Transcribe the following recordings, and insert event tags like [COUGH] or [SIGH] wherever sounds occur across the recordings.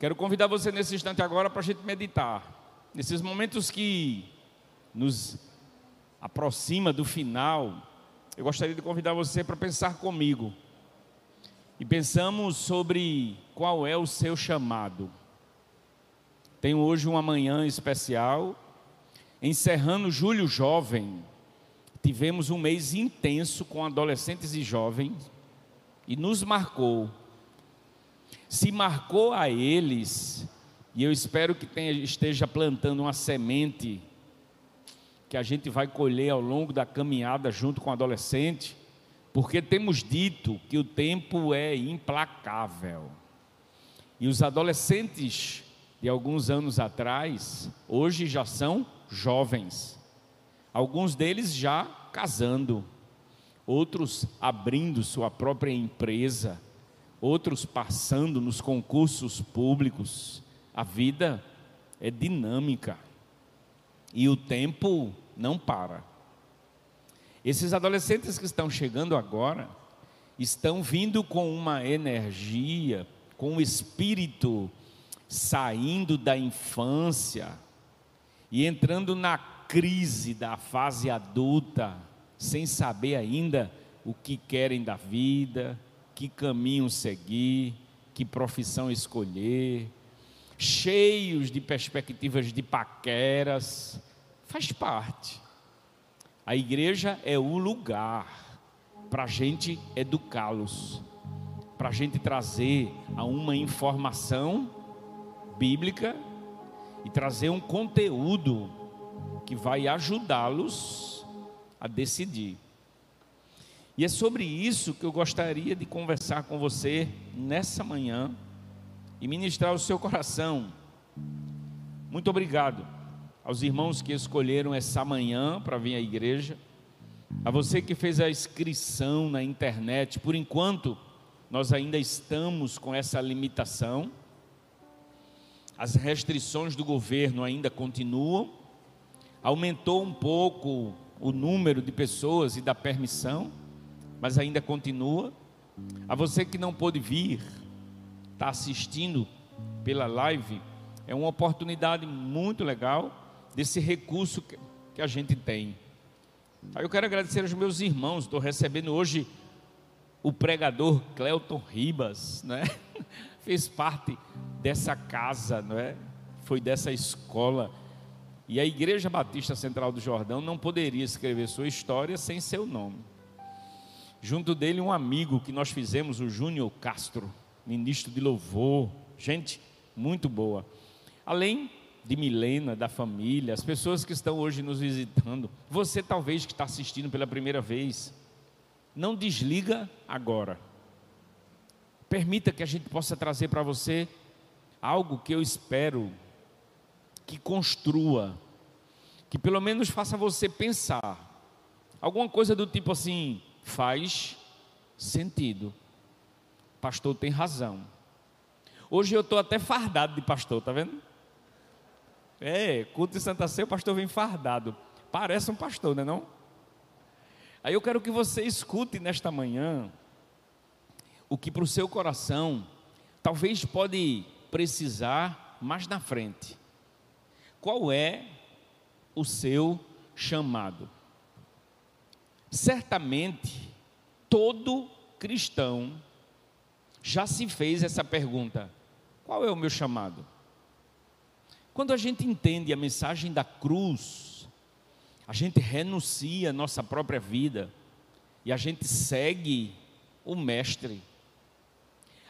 Quero convidar você nesse instante agora para a gente meditar. Nesses momentos que nos aproxima do final, eu gostaria de convidar você para pensar comigo. E pensamos sobre qual é o seu chamado. Tenho hoje uma manhã especial, encerrando julho jovem. Tivemos um mês intenso com adolescentes e jovens e nos marcou se marcou a eles, e eu espero que tenha, esteja plantando uma semente que a gente vai colher ao longo da caminhada junto com o adolescente, porque temos dito que o tempo é implacável. E os adolescentes de alguns anos atrás, hoje já são jovens. Alguns deles já casando, outros abrindo sua própria empresa outros passando nos concursos públicos. A vida é dinâmica e o tempo não para. Esses adolescentes que estão chegando agora estão vindo com uma energia, com o espírito saindo da infância e entrando na crise da fase adulta, sem saber ainda o que querem da vida, que caminho seguir, que profissão escolher, cheios de perspectivas de paqueras, faz parte. A igreja é o lugar para a gente educá-los, para a gente trazer a uma informação bíblica e trazer um conteúdo que vai ajudá-los a decidir. E é sobre isso que eu gostaria de conversar com você nessa manhã e ministrar o seu coração. Muito obrigado aos irmãos que escolheram essa manhã para vir à igreja, a você que fez a inscrição na internet. Por enquanto, nós ainda estamos com essa limitação. As restrições do governo ainda continuam. Aumentou um pouco o número de pessoas e da permissão mas ainda continua. A você que não pôde vir, está assistindo pela live, é uma oportunidade muito legal desse recurso que a gente tem. Aí eu quero agradecer aos meus irmãos, estou recebendo hoje o pregador Cleuton Ribas, né? [LAUGHS] fez parte dessa casa, não é? foi dessa escola. E a Igreja Batista Central do Jordão não poderia escrever sua história sem seu nome. Junto dele, um amigo que nós fizemos, o Júnior Castro, ministro de louvor. Gente, muito boa. Além de Milena, da família, as pessoas que estão hoje nos visitando, você talvez que está assistindo pela primeira vez, não desliga agora. Permita que a gente possa trazer para você algo que eu espero que construa, que pelo menos faça você pensar. Alguma coisa do tipo assim: faz sentido. Pastor tem razão. Hoje eu estou até fardado de pastor, tá vendo? É, culto de Santa Ceia, o pastor vem fardado. Parece um pastor, não é não? Aí eu quero que você escute nesta manhã o que para o seu coração talvez pode precisar mais na frente. Qual é o seu chamado? Certamente, todo cristão já se fez essa pergunta: qual é o meu chamado? Quando a gente entende a mensagem da cruz, a gente renuncia a nossa própria vida e a gente segue o Mestre.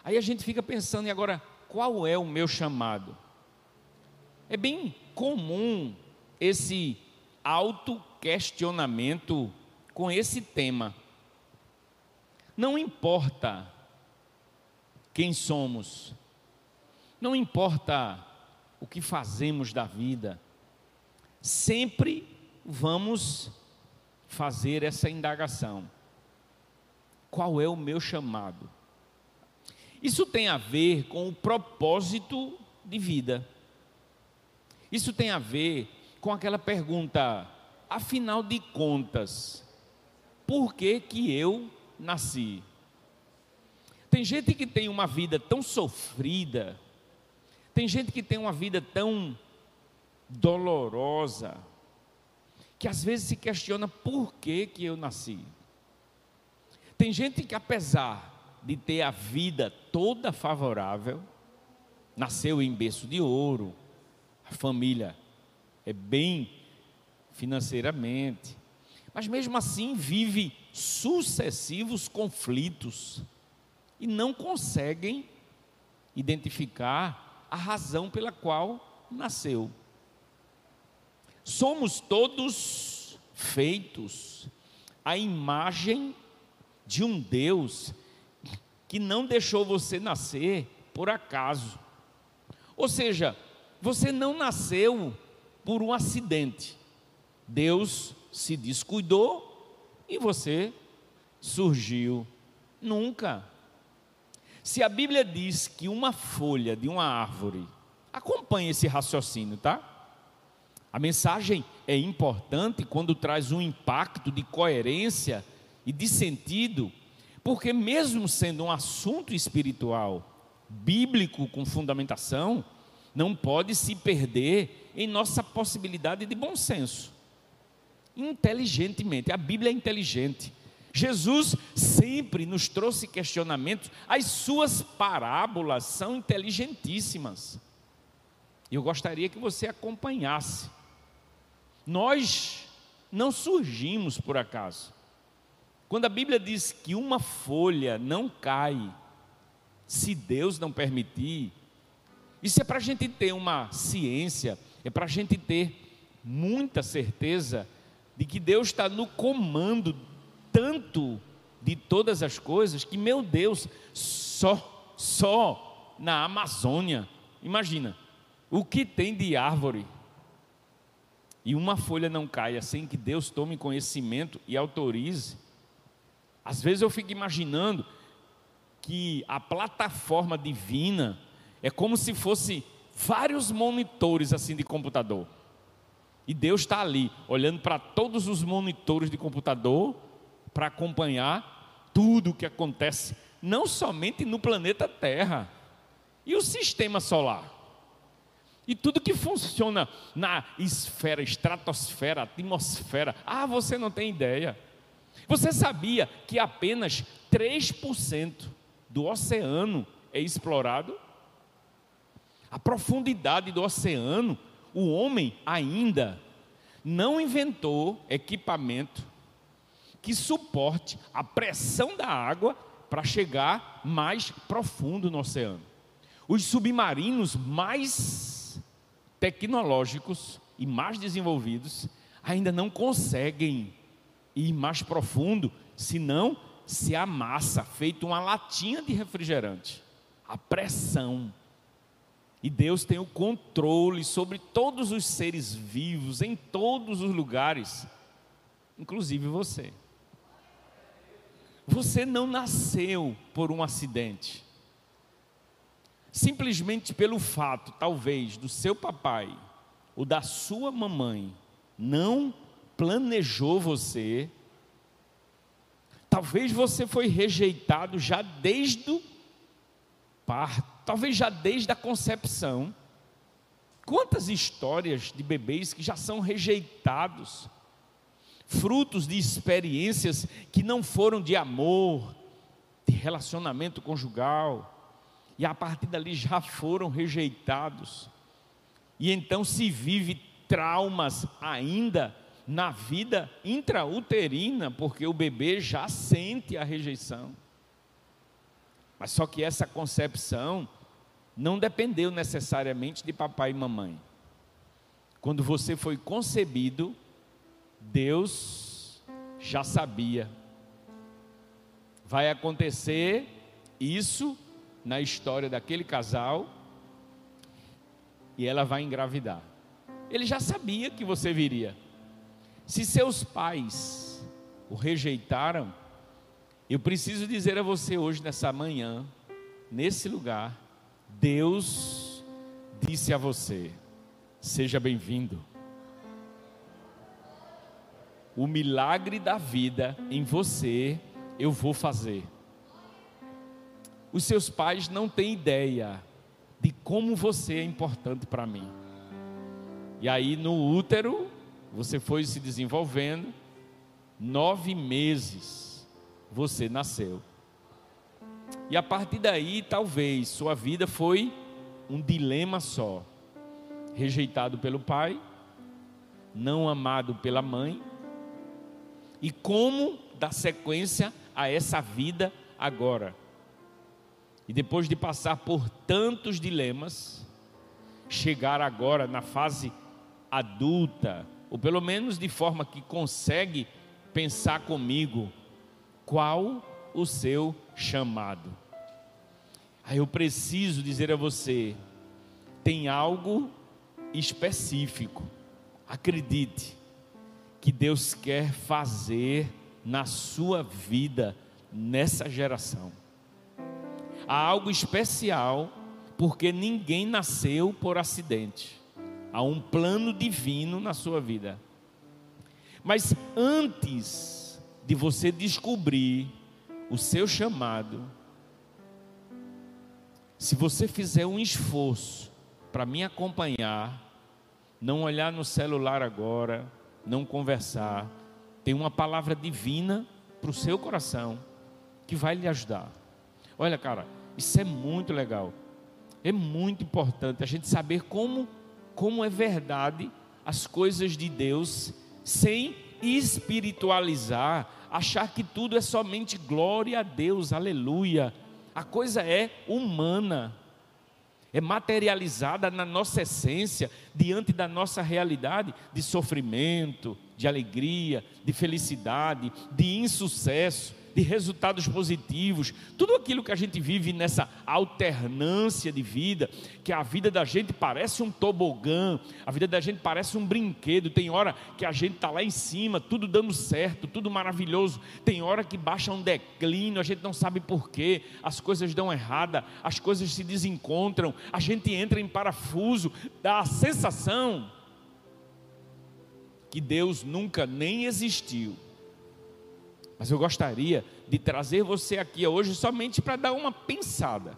Aí a gente fica pensando, e agora, qual é o meu chamado? É bem comum esse auto-questionamento com esse tema. Não importa quem somos, não importa o que fazemos da vida, sempre vamos fazer essa indagação: qual é o meu chamado? Isso tem a ver com o propósito de vida. Isso tem a ver com aquela pergunta, afinal de contas, por que, que eu nasci. Tem gente que tem uma vida tão sofrida, Tem gente que tem uma vida tão dolorosa que às vezes se questiona por que, que eu nasci. Tem gente que, apesar de ter a vida toda favorável, nasceu em berço de ouro, a família é bem financeiramente, mas mesmo assim vive sucessivos conflitos e não conseguem identificar a razão pela qual nasceu. Somos todos feitos à imagem de um Deus que não deixou você nascer por acaso. Ou seja, você não nasceu por um acidente. Deus se descuidou e você surgiu. Nunca. Se a Bíblia diz que uma folha de uma árvore, acompanhe esse raciocínio, tá? A mensagem é importante quando traz um impacto de coerência e de sentido, porque, mesmo sendo um assunto espiritual, bíblico com fundamentação, não pode se perder em nossa possibilidade de bom senso. Inteligentemente, a Bíblia é inteligente. Jesus sempre nos trouxe questionamentos, as suas parábolas são inteligentíssimas. Eu gostaria que você acompanhasse. Nós não surgimos por acaso. Quando a Bíblia diz que uma folha não cai, se Deus não permitir, isso é para a gente ter uma ciência, é para a gente ter muita certeza de que Deus está no comando tanto de todas as coisas que, meu Deus, só, só na Amazônia, imagina, o que tem de árvore e uma folha não caia sem que Deus tome conhecimento e autorize. Às vezes eu fico imaginando que a plataforma divina é como se fosse vários monitores assim de computador. E Deus está ali, olhando para todos os monitores de computador para acompanhar tudo o que acontece, não somente no planeta Terra, e o sistema solar. E tudo que funciona na esfera, estratosfera, atmosfera. Ah, você não tem ideia. Você sabia que apenas 3% do oceano é explorado? a profundidade do oceano, o homem ainda não inventou equipamento que suporte a pressão da água para chegar mais profundo no oceano. Os submarinos mais tecnológicos e mais desenvolvidos ainda não conseguem ir mais profundo, senão se amassa, feito uma latinha de refrigerante. A pressão e Deus tem o controle sobre todos os seres vivos, em todos os lugares, inclusive você. Você não nasceu por um acidente. Simplesmente pelo fato, talvez, do seu papai ou da sua mamãe não planejou você. Talvez você foi rejeitado já desde o parto talvez já desde a concepção. Quantas histórias de bebês que já são rejeitados, frutos de experiências que não foram de amor, de relacionamento conjugal, e a partir dali já foram rejeitados. E então se vive traumas ainda na vida intrauterina, porque o bebê já sente a rejeição. Mas só que essa concepção não dependeu necessariamente de papai e mamãe. Quando você foi concebido, Deus já sabia. Vai acontecer isso na história daquele casal e ela vai engravidar. Ele já sabia que você viria. Se seus pais o rejeitaram, eu preciso dizer a você hoje, nessa manhã, nesse lugar, Deus disse a você: seja bem-vindo. O milagre da vida em você eu vou fazer. Os seus pais não têm ideia de como você é importante para mim. E aí no útero, você foi se desenvolvendo, nove meses você nasceu. E a partir daí, talvez, sua vida foi um dilema só: rejeitado pelo pai, não amado pela mãe, e como dar sequência a essa vida agora. E depois de passar por tantos dilemas, chegar agora na fase adulta, ou pelo menos de forma que consegue pensar comigo, qual o seu chamado? Aí eu preciso dizer a você, tem algo específico. Acredite que Deus quer fazer na sua vida nessa geração. Há algo especial, porque ninguém nasceu por acidente. Há um plano divino na sua vida. Mas antes de você descobrir o seu chamado, se você fizer um esforço para me acompanhar, não olhar no celular agora, não conversar, tem uma palavra divina para o seu coração que vai lhe ajudar. Olha, cara, isso é muito legal. É muito importante a gente saber como como é verdade as coisas de Deus sem espiritualizar, achar que tudo é somente glória a Deus, aleluia. A coisa é humana, é materializada na nossa essência, diante da nossa realidade de sofrimento, de alegria, de felicidade, de insucesso de resultados positivos, tudo aquilo que a gente vive nessa alternância de vida, que a vida da gente parece um tobogã, a vida da gente parece um brinquedo. Tem hora que a gente está lá em cima, tudo dando certo, tudo maravilhoso. Tem hora que baixa um declínio, a gente não sabe porquê, as coisas dão errada, as coisas se desencontram, a gente entra em parafuso, dá a sensação que Deus nunca nem existiu mas eu gostaria de trazer você aqui hoje somente para dar uma pensada.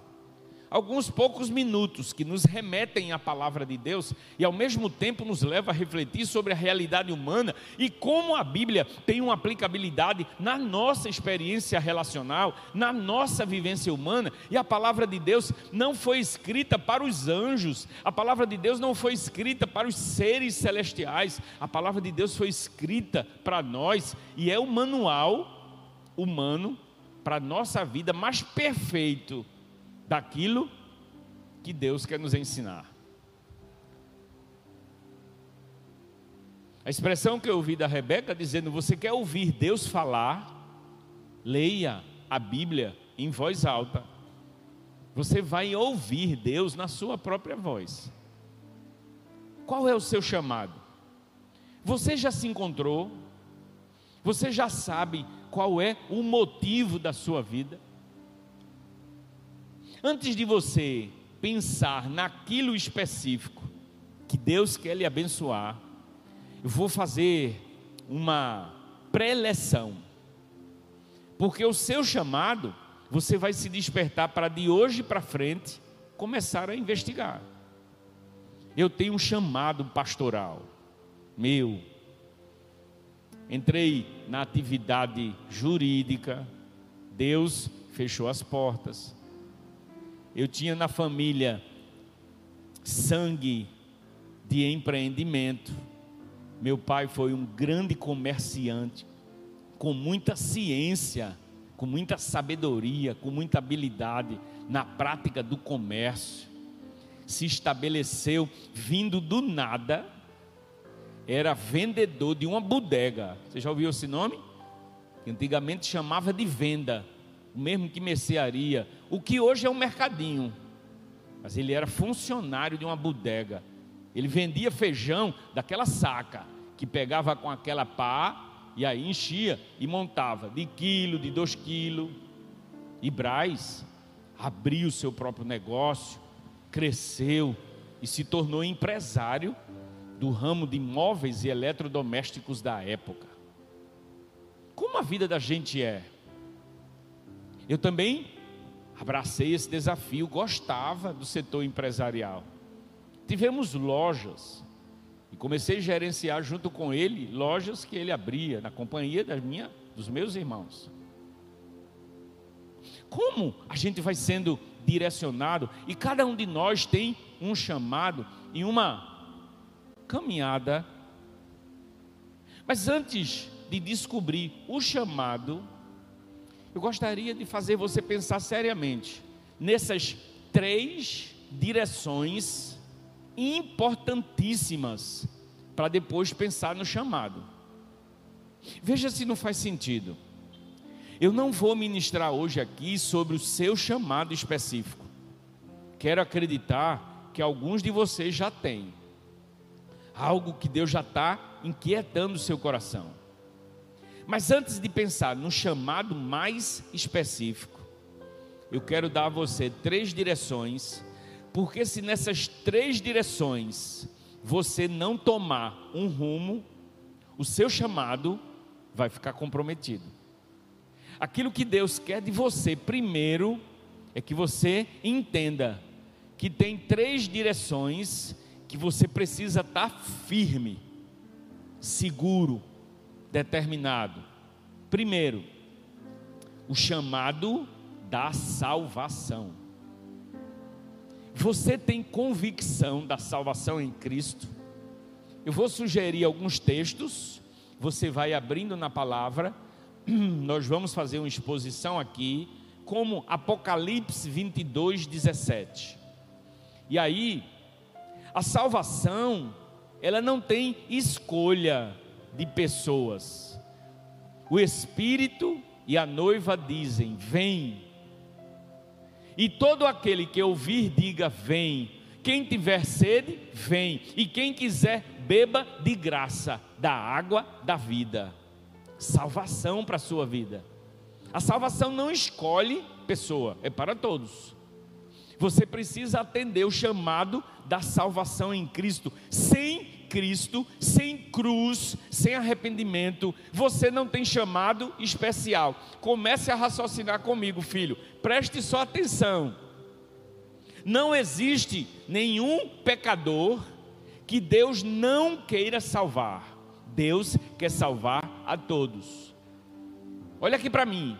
Alguns poucos minutos que nos remetem à palavra de Deus e ao mesmo tempo nos leva a refletir sobre a realidade humana e como a Bíblia tem uma aplicabilidade na nossa experiência relacional, na nossa vivência humana. E a palavra de Deus não foi escrita para os anjos, a palavra de Deus não foi escrita para os seres celestiais, a palavra de Deus foi escrita para nós e é o manual humano para a nossa vida mais perfeito daquilo que Deus quer nos ensinar. A expressão que eu ouvi da Rebeca dizendo: Você quer ouvir Deus falar? Leia a Bíblia em voz alta. Você vai ouvir Deus na sua própria voz. Qual é o seu chamado? Você já se encontrou? Você já sabe qual é o motivo da sua vida. Antes de você pensar naquilo específico que Deus quer lhe abençoar, eu vou fazer uma pré-leção. Porque o seu chamado, você vai se despertar para de hoje para frente começar a investigar. Eu tenho um chamado pastoral meu, entrei na atividade jurídica, Deus fechou as portas. Eu tinha na família sangue de empreendimento. Meu pai foi um grande comerciante, com muita ciência, com muita sabedoria, com muita habilidade na prática do comércio. Se estabeleceu vindo do nada era vendedor de uma bodega. Você já ouviu esse nome? Antigamente chamava de venda, mesmo que mercearia, o que hoje é um mercadinho. Mas ele era funcionário de uma bodega. Ele vendia feijão daquela saca, que pegava com aquela pá e aí enchia e montava de quilo, de dois quilos. E Braz abriu o seu próprio negócio, cresceu e se tornou empresário do ramo de móveis e eletrodomésticos da época. Como a vida da gente é? Eu também abracei esse desafio, gostava do setor empresarial. Tivemos lojas e comecei a gerenciar junto com ele lojas que ele abria na companhia da minha, dos meus irmãos. Como a gente vai sendo direcionado e cada um de nós tem um chamado e uma caminhada. Mas antes de descobrir o chamado, eu gostaria de fazer você pensar seriamente nessas três direções importantíssimas para depois pensar no chamado. Veja se não faz sentido. Eu não vou ministrar hoje aqui sobre o seu chamado específico. Quero acreditar que alguns de vocês já têm algo que Deus já está inquietando o seu coração. Mas antes de pensar no chamado mais específico, eu quero dar a você três direções, porque se nessas três direções você não tomar um rumo, o seu chamado vai ficar comprometido. Aquilo que Deus quer de você, primeiro, é que você entenda que tem três direções que você precisa estar firme, seguro, determinado. Primeiro, o chamado da salvação. Você tem convicção da salvação em Cristo? Eu vou sugerir alguns textos, você vai abrindo na palavra, [CLEARS THROAT] nós vamos fazer uma exposição aqui, como Apocalipse 22, 17. E aí, a salvação, ela não tem escolha de pessoas. O Espírito e a noiva dizem: Vem. E todo aquele que ouvir, diga: Vem. Quem tiver sede, vem. E quem quiser, beba de graça da água da vida. Salvação para a sua vida. A salvação não escolhe pessoa, é para todos. Você precisa atender o chamado da salvação em Cristo. Sem Cristo, sem cruz, sem arrependimento, você não tem chamado especial. Comece a raciocinar comigo, filho. Preste só atenção. Não existe nenhum pecador que Deus não queira salvar. Deus quer salvar a todos. Olha aqui para mim.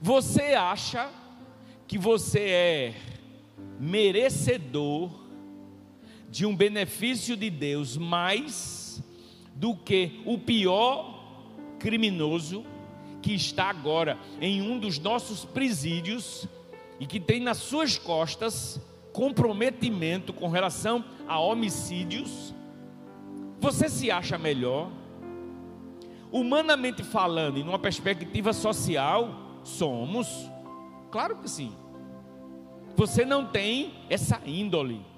Você acha que você é merecedor de um benefício de Deus mais do que o pior criminoso que está agora em um dos nossos presídios e que tem nas suas costas comprometimento com relação a homicídios. Você se acha melhor? Humanamente falando, e numa perspectiva social, somos. Claro que sim. Você não tem essa índole.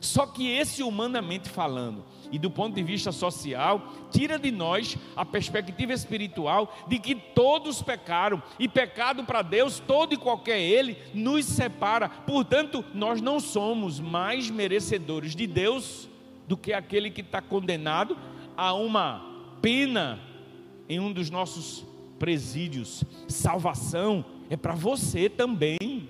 Só que esse humanamente falando e do ponto de vista social, tira de nós a perspectiva espiritual de que todos pecaram e pecado para Deus, todo e qualquer ele, nos separa. Portanto, nós não somos mais merecedores de Deus do que aquele que está condenado a uma pena em um dos nossos presídios. Salvação é para você também.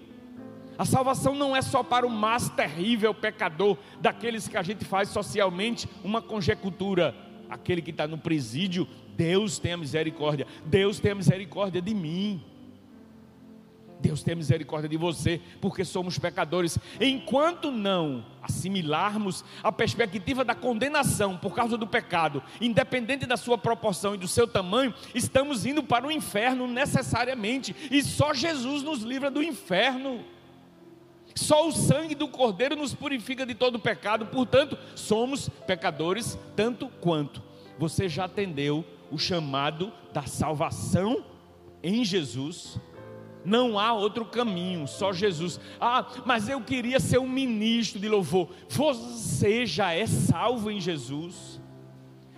A salvação não é só para o mais terrível pecador, daqueles que a gente faz socialmente uma conjectura. Aquele que está no presídio, Deus tem a misericórdia, Deus tem a misericórdia de mim. Deus tem misericórdia de você, porque somos pecadores. Enquanto não assimilarmos a perspectiva da condenação por causa do pecado, independente da sua proporção e do seu tamanho, estamos indo para o inferno necessariamente, e só Jesus nos livra do inferno. Só o sangue do Cordeiro nos purifica de todo pecado, portanto, somos pecadores tanto quanto. Você já atendeu o chamado da salvação em Jesus? Não há outro caminho, só Jesus. Ah, mas eu queria ser um ministro de louvor. Você já é salvo em Jesus.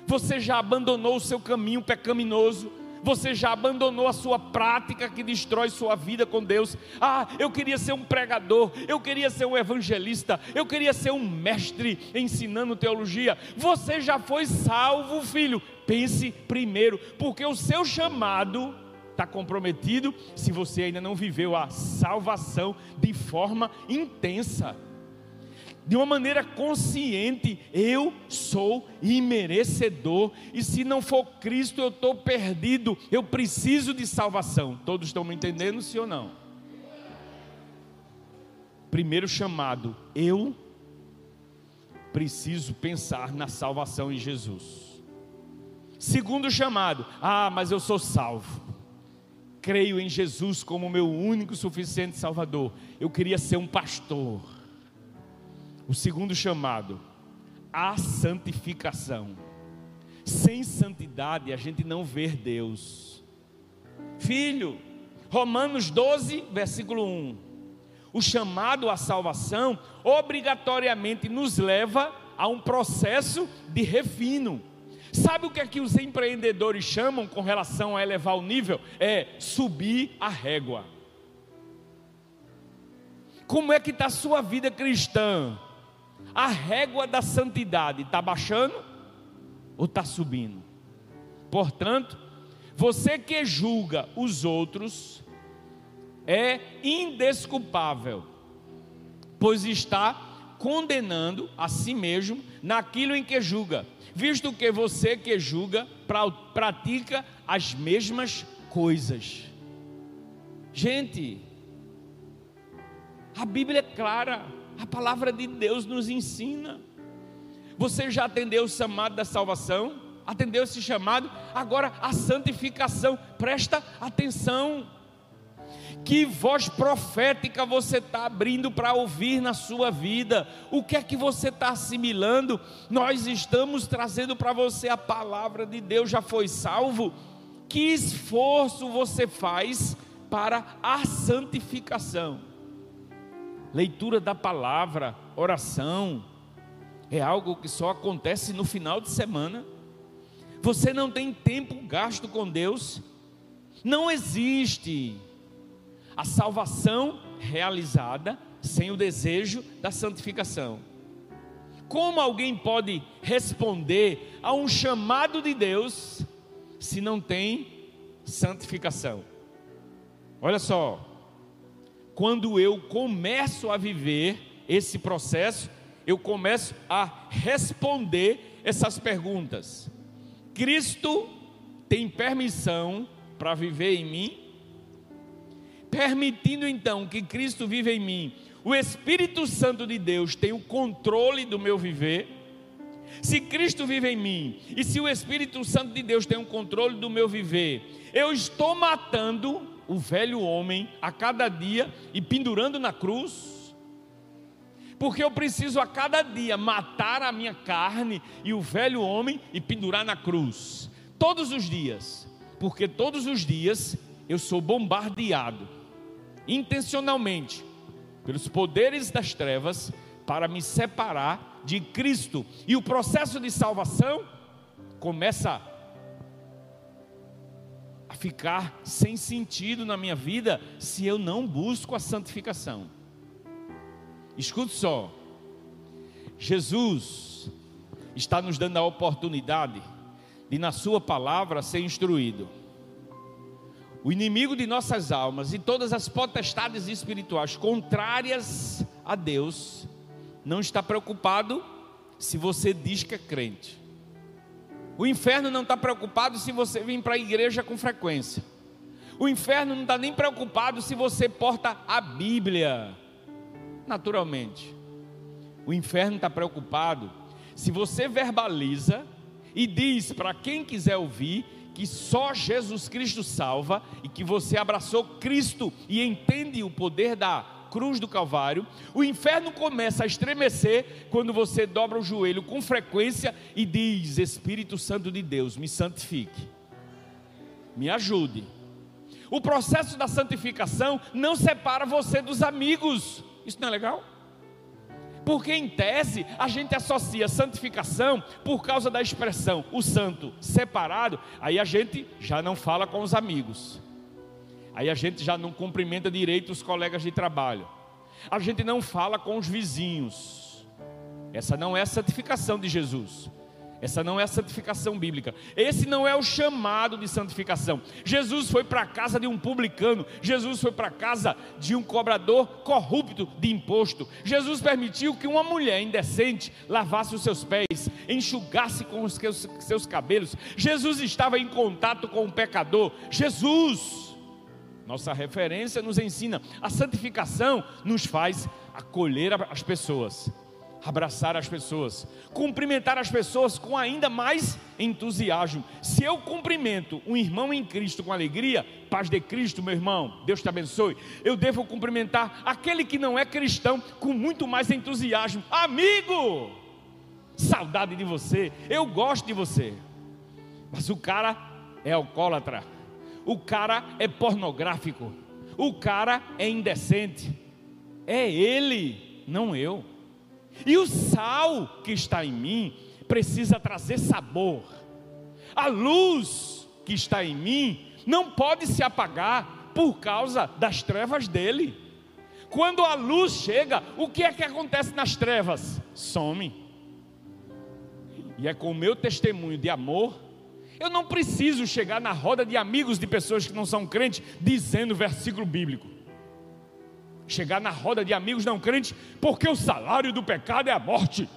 Você já abandonou o seu caminho pecaminoso você já abandonou a sua prática que destrói sua vida com Deus. Ah, eu queria ser um pregador, eu queria ser um evangelista, eu queria ser um mestre ensinando teologia. Você já foi salvo, filho. Pense primeiro, porque o seu chamado está comprometido se você ainda não viveu a salvação de forma intensa. De uma maneira consciente, eu sou imerecedor, e se não for Cristo, eu estou perdido, eu preciso de salvação. Todos estão me entendendo, sim ou não? Primeiro chamado, eu preciso pensar na salvação em Jesus. Segundo chamado, ah, mas eu sou salvo. Creio em Jesus como meu único suficiente Salvador. Eu queria ser um pastor. O segundo chamado, a santificação. Sem santidade a gente não vê Deus. Filho, Romanos 12, versículo 1. O chamado à salvação obrigatoriamente nos leva a um processo de refino. Sabe o que é que os empreendedores chamam com relação a elevar o nível? É subir a régua. Como é que está a sua vida cristã? A régua da santidade está baixando ou está subindo? Portanto, você que julga os outros é indesculpável, pois está condenando a si mesmo naquilo em que julga, visto que você que julga pratica as mesmas coisas. Gente, a Bíblia é clara, a palavra de Deus nos ensina. Você já atendeu o chamado da salvação? Atendeu esse chamado? Agora a santificação, presta atenção. Que voz profética você está abrindo para ouvir na sua vida? O que é que você está assimilando? Nós estamos trazendo para você a palavra de Deus, já foi salvo? Que esforço você faz para a santificação? Leitura da palavra, oração, é algo que só acontece no final de semana. Você não tem tempo gasto com Deus, não existe a salvação realizada sem o desejo da santificação. Como alguém pode responder a um chamado de Deus se não tem santificação? Olha só, quando eu começo a viver esse processo, eu começo a responder essas perguntas. Cristo tem permissão para viver em mim? permitindo então que Cristo viva em mim, o Espírito Santo de Deus tem o controle do meu viver. Se Cristo vive em mim e se o Espírito Santo de Deus tem o controle do meu viver, eu estou matando o velho homem a cada dia e pendurando na cruz. Porque eu preciso a cada dia matar a minha carne e o velho homem e pendurar na cruz. Todos os dias. Porque todos os dias eu sou bombardeado intencionalmente pelos poderes das trevas para me separar de Cristo. E o processo de salvação começa ficar sem sentido na minha vida se eu não busco a santificação. Escute só. Jesus está nos dando a oportunidade de na sua palavra ser instruído o inimigo de nossas almas e todas as potestades espirituais contrárias a Deus, não está preocupado se você diz que é crente. O inferno não está preocupado se você vem para a igreja com frequência. O inferno não está nem preocupado se você porta a Bíblia, naturalmente. O inferno está preocupado se você verbaliza e diz para quem quiser ouvir que só Jesus Cristo salva e que você abraçou Cristo e entende o poder da cruz do Calvário, o inferno começa a estremecer quando você dobra o joelho com frequência e diz: Espírito Santo de Deus, me santifique, me ajude. O processo da santificação não separa você dos amigos, isso não é legal? Porque em tese a gente associa santificação por causa da expressão o santo separado, aí a gente já não fala com os amigos. Aí a gente já não cumprimenta direito os colegas de trabalho. A gente não fala com os vizinhos. Essa não é a santificação de Jesus. Essa não é a santificação bíblica. Esse não é o chamado de santificação. Jesus foi para a casa de um publicano. Jesus foi para a casa de um cobrador corrupto de imposto. Jesus permitiu que uma mulher indecente lavasse os seus pés, enxugasse com os seus, cabelos. Jesus estava em contato com o pecador. Jesus, nossa referência, nos ensina. A santificação nos faz acolher as pessoas abraçar as pessoas, cumprimentar as pessoas com ainda mais entusiasmo. Se eu cumprimento um irmão em Cristo com alegria, paz de Cristo, meu irmão, Deus te abençoe. Eu devo cumprimentar aquele que não é cristão com muito mais entusiasmo. Amigo, saudade de você, eu gosto de você. Mas o cara é alcoólatra, o cara é pornográfico, o cara é indecente. É ele, não eu. E o sal que está em mim precisa trazer sabor. A luz que está em mim não pode se apagar por causa das trevas dele. Quando a luz chega, o que é que acontece nas trevas? Some. E é com o meu testemunho de amor, eu não preciso chegar na roda de amigos de pessoas que não são crentes dizendo versículo bíblico chegar na roda de amigos não crentes, porque o salário do pecado é a morte.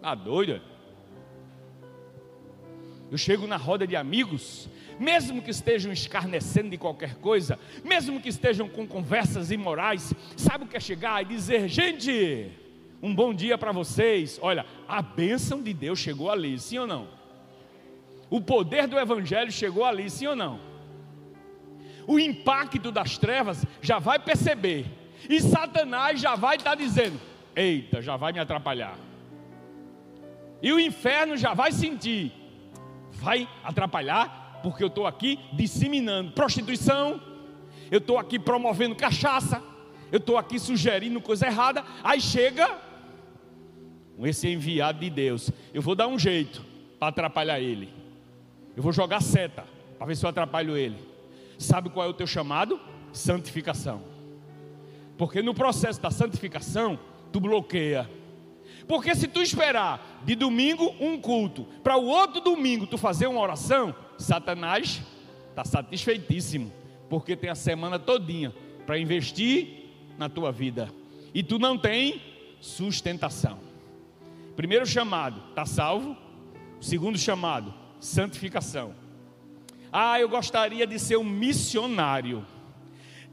Tá doida? Eu chego na roda de amigos, mesmo que estejam escarnecendo de qualquer coisa, mesmo que estejam com conversas imorais, sabe o que é chegar e dizer: gente, um bom dia para vocês. Olha, a bênção de Deus chegou ali, sim ou não? O poder do Evangelho chegou ali, sim ou não? o impacto das trevas já vai perceber, e Satanás já vai estar tá dizendo: Eita, já vai me atrapalhar. E o inferno já vai sentir, vai atrapalhar, porque eu estou aqui disseminando prostituição, eu estou aqui promovendo cachaça, eu estou aqui sugerindo coisa errada. Aí chega esse enviado de Deus, eu vou dar um jeito para atrapalhar ele, eu vou jogar seta para ver se eu atrapalho ele. Sabe qual é o teu chamado? Santificação. Porque no processo da santificação, tu bloqueia. Porque se tu esperar de domingo um culto, para o outro domingo tu fazer uma oração, Satanás está satisfeitíssimo, porque tem a semana todinha para investir na tua vida. E tu não tem sustentação. Primeiro chamado, está salvo. Segundo chamado, santificação. Ah, eu gostaria de ser um missionário.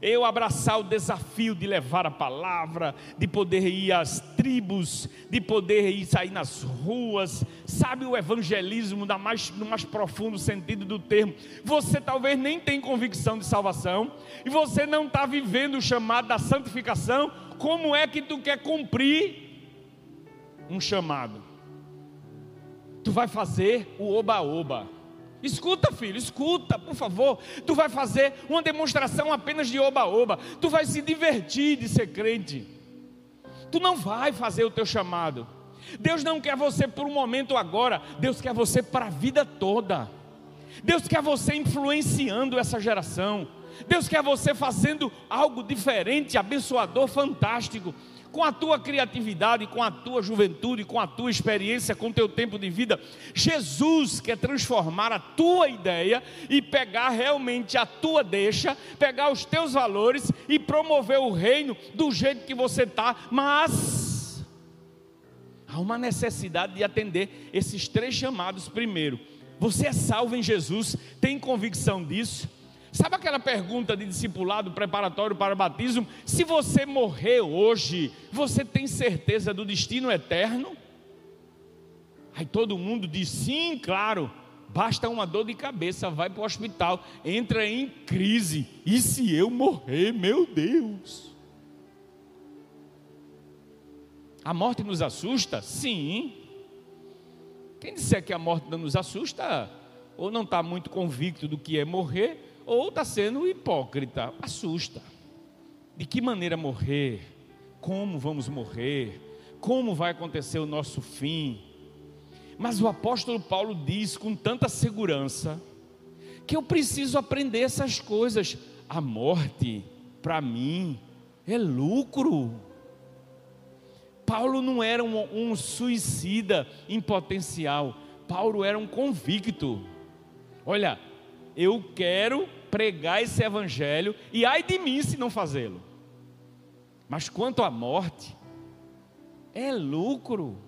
Eu abraçar o desafio de levar a palavra, de poder ir às tribos, de poder ir sair nas ruas, sabe o evangelismo da mais, no mais profundo sentido do termo. Você talvez nem tem convicção de salvação, e você não está vivendo o chamado da santificação. Como é que tu quer cumprir um chamado? Tu vai fazer o oba-oba Escuta, filho, escuta, por favor. Tu vai fazer uma demonstração apenas de oba-oba. Tu vai se divertir de ser crente. Tu não vai fazer o teu chamado. Deus não quer você por um momento agora. Deus quer você para a vida toda. Deus quer você influenciando essa geração. Deus quer você fazendo algo diferente, abençoador, fantástico com a tua criatividade, com a tua juventude, com a tua experiência, com o teu tempo de vida. Jesus quer transformar a tua ideia e pegar realmente a tua deixa, pegar os teus valores e promover o reino do jeito que você está, mas há uma necessidade de atender esses três chamados primeiro. Você é salvo em Jesus, tem convicção disso? Sabe aquela pergunta de discipulado preparatório para o batismo? Se você morrer hoje, você tem certeza do destino eterno? Aí todo mundo diz sim, claro. Basta uma dor de cabeça, vai para o hospital, entra em crise. E se eu morrer, meu Deus? A morte nos assusta? Sim. Quem disser que a morte não nos assusta, ou não está muito convicto do que é morrer, ou está sendo hipócrita, assusta. De que maneira morrer? Como vamos morrer? Como vai acontecer o nosso fim? Mas o apóstolo Paulo diz com tanta segurança que eu preciso aprender essas coisas. A morte, para mim, é lucro. Paulo não era um, um suicida em potencial, Paulo era um convicto. Olha, eu quero pregar esse evangelho e ai de mim se não fazê-lo. Mas quanto à morte, é lucro.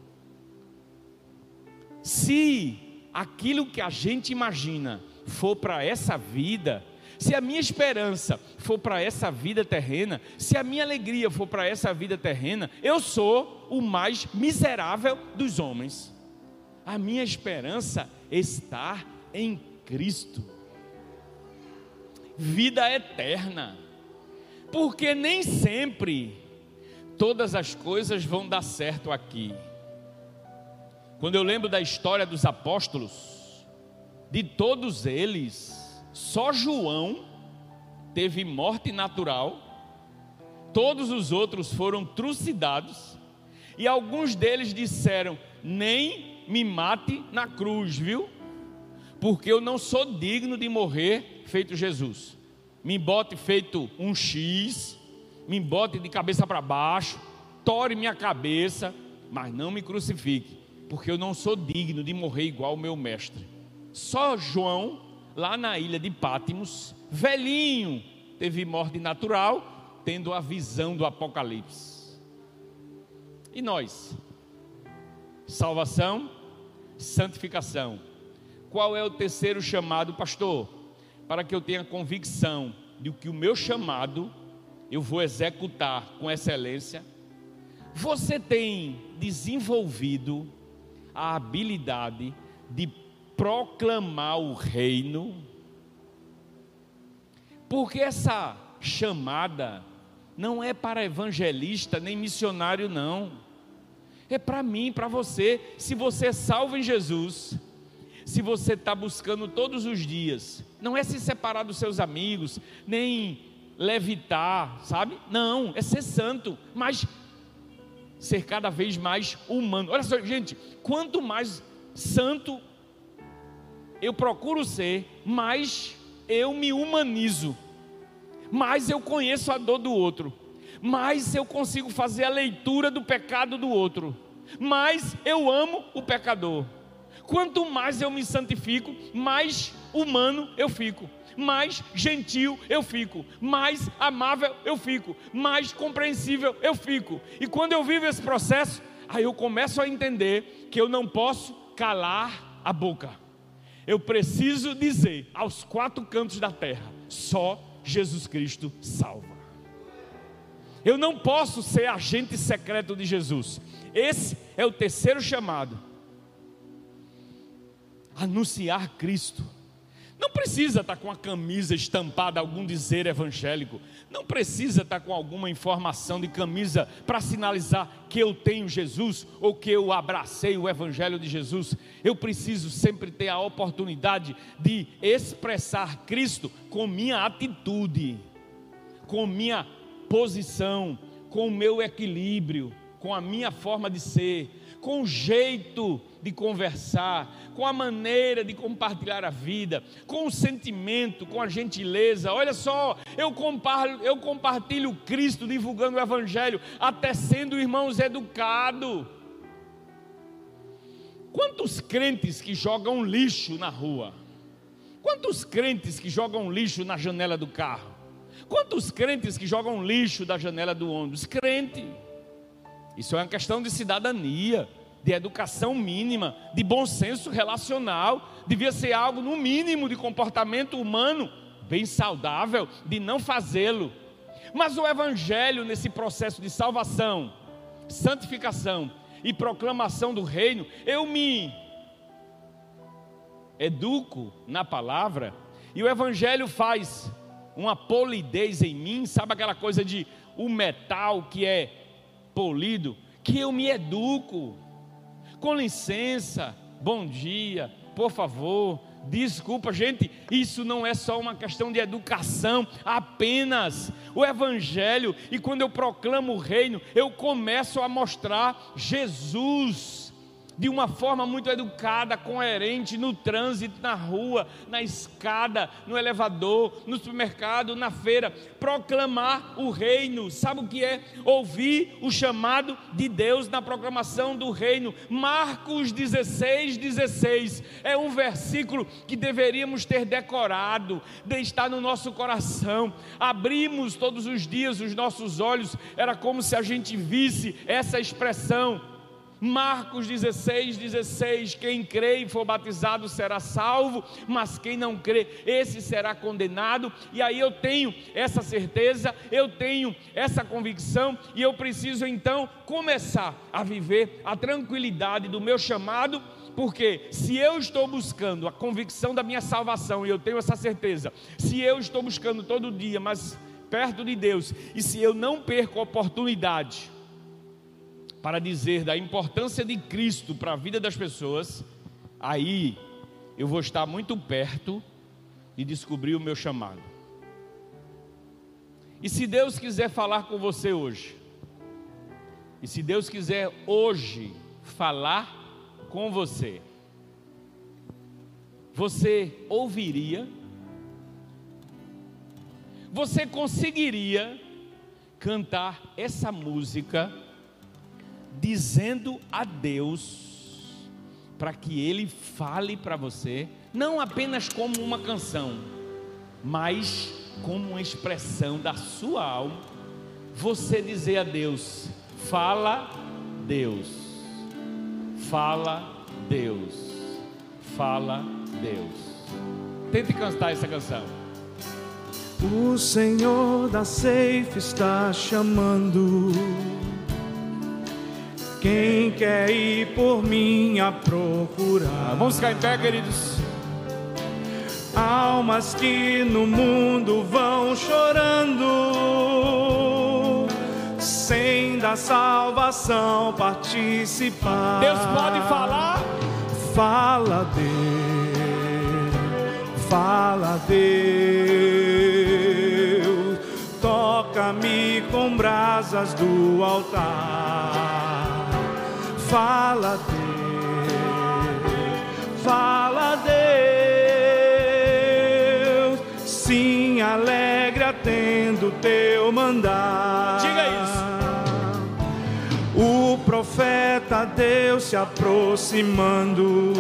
Se aquilo que a gente imagina for para essa vida, se a minha esperança for para essa vida terrena, se a minha alegria for para essa vida terrena, eu sou o mais miserável dos homens. A minha esperança está em Cristo. Vida eterna. Porque nem sempre todas as coisas vão dar certo aqui. Quando eu lembro da história dos apóstolos, de todos eles, só João teve morte natural, todos os outros foram trucidados, e alguns deles disseram: Nem me mate na cruz, viu? Porque eu não sou digno de morrer feito Jesus. Me bote feito um X, me bote de cabeça para baixo, tore minha cabeça, mas não me crucifique, porque eu não sou digno de morrer igual o meu mestre. Só João lá na ilha de Pátimos, velhinho, teve morte natural, tendo a visão do Apocalipse. E nós? Salvação, santificação. Qual é o terceiro chamado, pastor? Para que eu tenha convicção de que o meu chamado eu vou executar com excelência. Você tem desenvolvido a habilidade de proclamar o reino, porque essa chamada não é para evangelista nem missionário, não, é para mim, para você. Se você é salvo em Jesus, se você está buscando todos os dias, não é se separar dos seus amigos, nem levitar, sabe? Não, é ser santo, mas ser cada vez mais humano. Olha só, gente, quanto mais santo eu procuro ser, mais eu me humanizo, mais eu conheço a dor do outro, mais eu consigo fazer a leitura do pecado do outro, mais eu amo o pecador. Quanto mais eu me santifico, mais humano eu fico, mais gentil eu fico, mais amável eu fico, mais compreensível eu fico. E quando eu vivo esse processo, aí eu começo a entender que eu não posso calar a boca eu preciso dizer aos quatro cantos da terra: só Jesus Cristo salva. Eu não posso ser agente secreto de Jesus. Esse é o terceiro chamado. Anunciar Cristo não precisa estar com a camisa estampada, algum dizer evangélico. Não precisa estar com alguma informação de camisa para sinalizar que eu tenho Jesus ou que eu abracei o Evangelho de Jesus. Eu preciso sempre ter a oportunidade de expressar Cristo com minha atitude, com minha posição, com o meu equilíbrio, com a minha forma de ser, com o jeito de conversar, com a maneira de compartilhar a vida, com o sentimento, com a gentileza. Olha só, eu compartilho, eu compartilho Cristo divulgando o Evangelho, até sendo irmãos educados. Quantos crentes que jogam lixo na rua? Quantos crentes que jogam lixo na janela do carro? Quantos crentes que jogam lixo da janela do ônibus? Crente. Isso é uma questão de cidadania de educação mínima, de bom senso relacional, devia ser algo no mínimo de comportamento humano, bem saudável, de não fazê-lo. Mas o Evangelho, nesse processo de salvação, santificação e proclamação do reino, eu me educo na palavra, e o Evangelho faz uma polidez em mim, sabe aquela coisa de o metal que é polido, que eu me educo. Com licença, bom dia, por favor, desculpa, gente, isso não é só uma questão de educação, apenas. O Evangelho, e quando eu proclamo o reino, eu começo a mostrar Jesus de uma forma muito educada, coerente, no trânsito, na rua, na escada, no elevador, no supermercado, na feira, proclamar o reino. Sabe o que é? Ouvir o chamado de Deus na proclamação do reino. Marcos 16, 16 é um versículo que deveríamos ter decorado, de estar no nosso coração. Abrimos todos os dias os nossos olhos, era como se a gente visse essa expressão Marcos 16, 16: quem crê e for batizado será salvo, mas quem não crê, esse será condenado. E aí eu tenho essa certeza, eu tenho essa convicção, e eu preciso então começar a viver a tranquilidade do meu chamado. Porque se eu estou buscando a convicção da minha salvação, e eu tenho essa certeza, se eu estou buscando todo dia, mas perto de Deus, e se eu não perco a oportunidade, para dizer da importância de Cristo para a vida das pessoas, aí eu vou estar muito perto de descobrir o meu chamado. E se Deus quiser falar com você hoje, e se Deus quiser hoje falar com você, você ouviria, você conseguiria cantar essa música dizendo a Deus para que Ele fale para você, não apenas como uma canção, mas como uma expressão da sua alma, você dizer a Deus: fala, Deus, fala, Deus, fala, Deus. Tente cantar essa canção. O Senhor da Safe está chamando quem quer ir por mim a procurar? Vamos ficar em pé, queridos. Almas que no mundo vão chorando, sem da salvação participar. Deus pode falar? Fala, Deus, fala, Deus, toca-me com brasas do altar Fala Deus, fala Deus, sim, alegre atendo teu mandar. Diga isso. O profeta Deus se aproximando,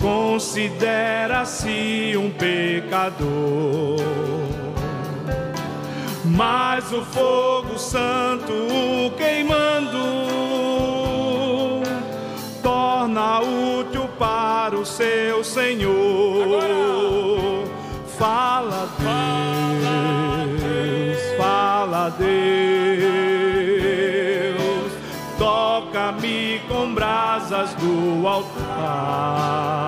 considera-se um pecador mas o fogo santo seu Senhor. Agora. Fala Deus, fala Deus, toca-me com brasas do altar.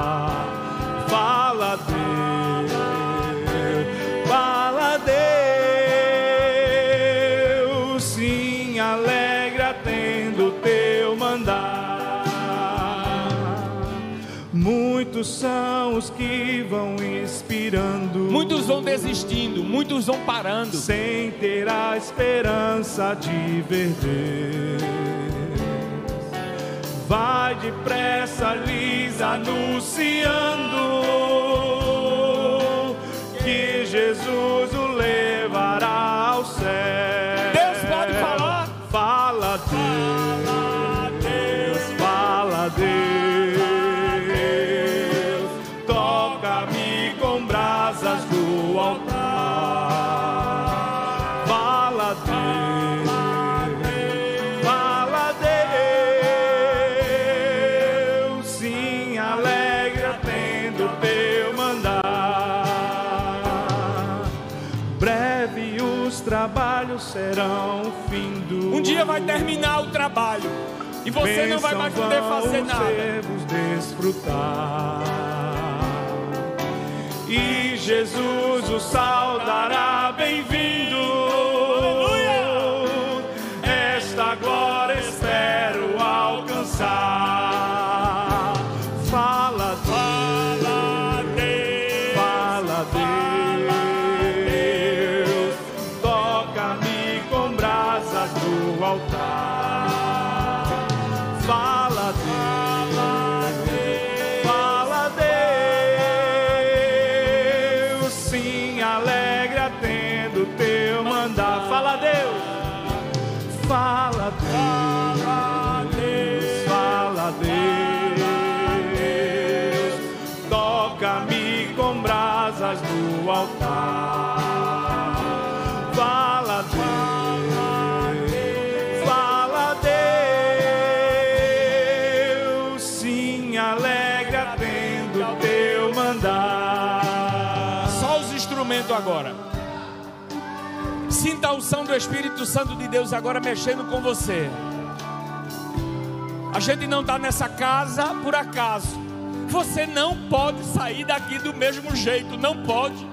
Muitos são os que vão expirando. Muitos vão desistindo, muitos vão parando. Sem ter a esperança de ver Deus. Vai depressa lhes anunciando que Jesus o serão findos. Um dia vai terminar o trabalho. E você não vai mais poder fazer nada. desfrutar e Jesus o saudará bem-vindo. Sim, alegre atendo o teu mandar. Só os instrumentos agora. Sinta a unção do Espírito Santo de Deus agora mexendo com você. A gente não está nessa casa por acaso. Você não pode sair daqui do mesmo jeito, não pode.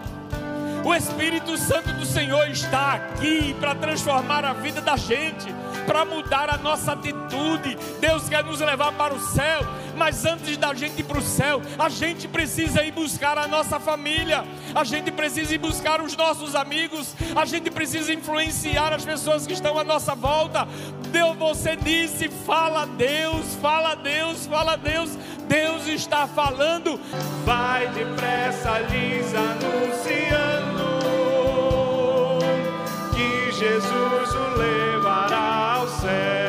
O Espírito Santo do Senhor está aqui para transformar a vida da gente, para mudar a nossa atitude. Deus quer nos levar para o céu, mas antes da gente ir para o céu, a gente precisa ir buscar a nossa família, a gente precisa ir buscar os nossos amigos, a gente precisa influenciar as pessoas que estão à nossa volta. Deus, você disse: fala Deus, fala Deus, fala Deus. Deus está falando. Vai depressa lhes anunciando que Jesus o levará ao